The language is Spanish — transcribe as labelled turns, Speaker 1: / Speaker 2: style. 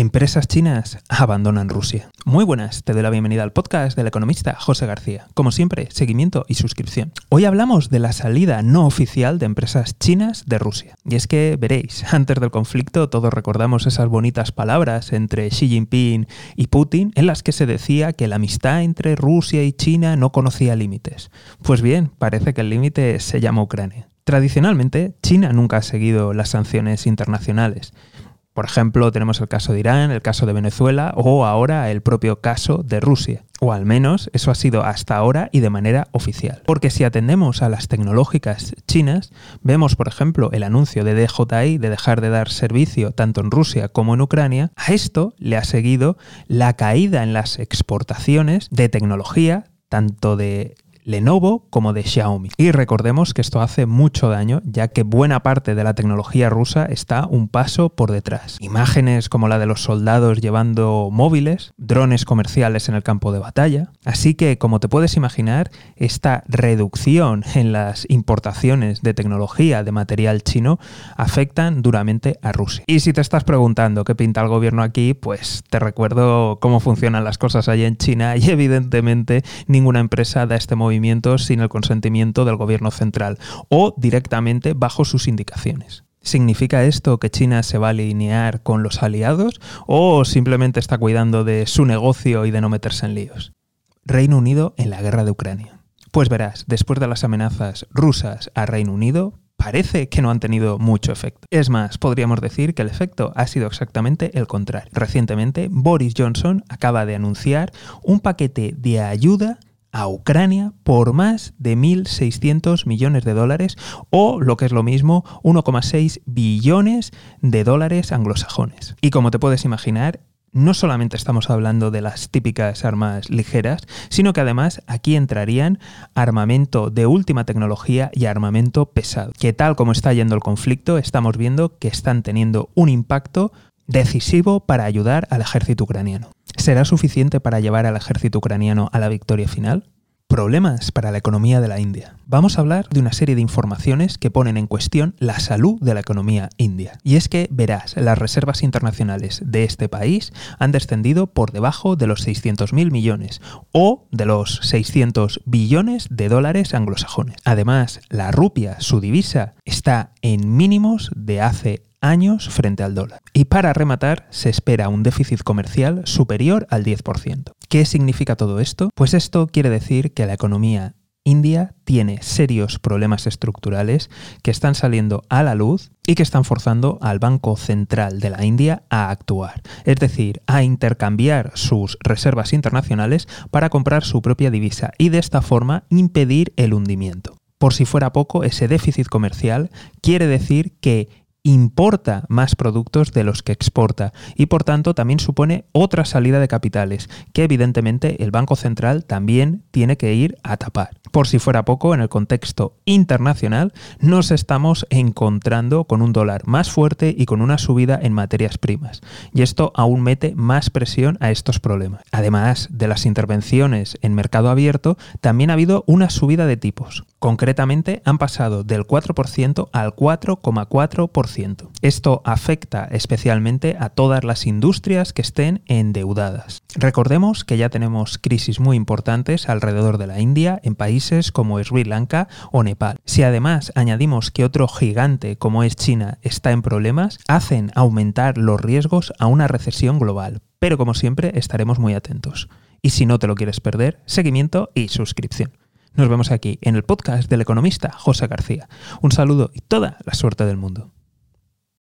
Speaker 1: Empresas chinas abandonan Rusia. Muy buenas, te doy la bienvenida al podcast del economista José García. Como siempre, seguimiento y suscripción. Hoy hablamos de la salida no oficial de empresas chinas de Rusia. Y es que, veréis, antes del conflicto todos recordamos esas bonitas palabras entre Xi Jinping y Putin en las que se decía que la amistad entre Rusia y China no conocía límites. Pues bien, parece que el límite se llama Ucrania. Tradicionalmente, China nunca ha seguido las sanciones internacionales. Por ejemplo, tenemos el caso de Irán, el caso de Venezuela o ahora el propio caso de Rusia. O al menos eso ha sido hasta ahora y de manera oficial. Porque si atendemos a las tecnológicas chinas, vemos por ejemplo el anuncio de DJI de dejar de dar servicio tanto en Rusia como en Ucrania, a esto le ha seguido la caída en las exportaciones de tecnología, tanto de Lenovo como de Xiaomi. Y recordemos que esto hace mucho daño, ya que buena parte de la tecnología rusa está un paso por detrás. Imágenes como la de los soldados llevando móviles, drones comerciales en el campo de batalla. Así que, como te puedes imaginar, esta reducción en las importaciones de tecnología de material chino afectan duramente a Rusia. Y si te estás preguntando qué pinta el gobierno aquí, pues te recuerdo cómo funcionan las cosas allí en China y evidentemente ninguna empresa da este movimiento sin el consentimiento del gobierno central o directamente bajo sus indicaciones. ¿Significa esto que China se va a alinear con los aliados o simplemente está cuidando de su negocio y de no meterse en líos? Reino Unido en la guerra de Ucrania. Pues verás, después de las amenazas rusas a Reino Unido, parece que no han tenido mucho efecto. Es más, podríamos decir que el efecto ha sido exactamente el contrario. Recientemente, Boris Johnson acaba de anunciar un paquete de ayuda a Ucrania por más de 1.600 millones de dólares o, lo que es lo mismo, 1,6 billones de dólares anglosajones. Y como te puedes imaginar, no solamente estamos hablando de las típicas armas ligeras, sino que además aquí entrarían armamento de última tecnología y armamento pesado, que tal como está yendo el conflicto, estamos viendo que están teniendo un impacto decisivo para ayudar al ejército ucraniano. ¿Será suficiente para llevar al ejército ucraniano a la victoria final? Problemas para la economía de la India. Vamos a hablar de una serie de informaciones que ponen en cuestión la salud de la economía india. Y es que, verás, las reservas internacionales de este país han descendido por debajo de los 600.000 millones o de los 600 billones de dólares anglosajones. Además, la rupia, su divisa, está en mínimos de hace años frente al dólar. Y para rematar, se espera un déficit comercial superior al 10%. ¿Qué significa todo esto? Pues esto quiere decir que la economía India tiene serios problemas estructurales que están saliendo a la luz y que están forzando al Banco Central de la India a actuar, es decir, a intercambiar sus reservas internacionales para comprar su propia divisa y de esta forma impedir el hundimiento. Por si fuera poco, ese déficit comercial quiere decir que importa más productos de los que exporta y por tanto también supone otra salida de capitales que evidentemente el Banco Central también tiene que ir a tapar. Por si fuera poco, en el contexto internacional nos estamos encontrando con un dólar más fuerte y con una subida en materias primas y esto aún mete más presión a estos problemas. Además de las intervenciones en mercado abierto, también ha habido una subida de tipos. Concretamente han pasado del 4% al 4,4% esto afecta especialmente a todas las industrias que estén endeudadas. Recordemos que ya tenemos crisis muy importantes alrededor de la India en países como Sri Lanka o Nepal. Si además añadimos que otro gigante como es China está en problemas, hacen aumentar los riesgos a una recesión global. Pero como siempre estaremos muy atentos. Y si no te lo quieres perder, seguimiento y suscripción. Nos vemos aquí en el podcast del economista José García. Un saludo y toda la suerte del mundo.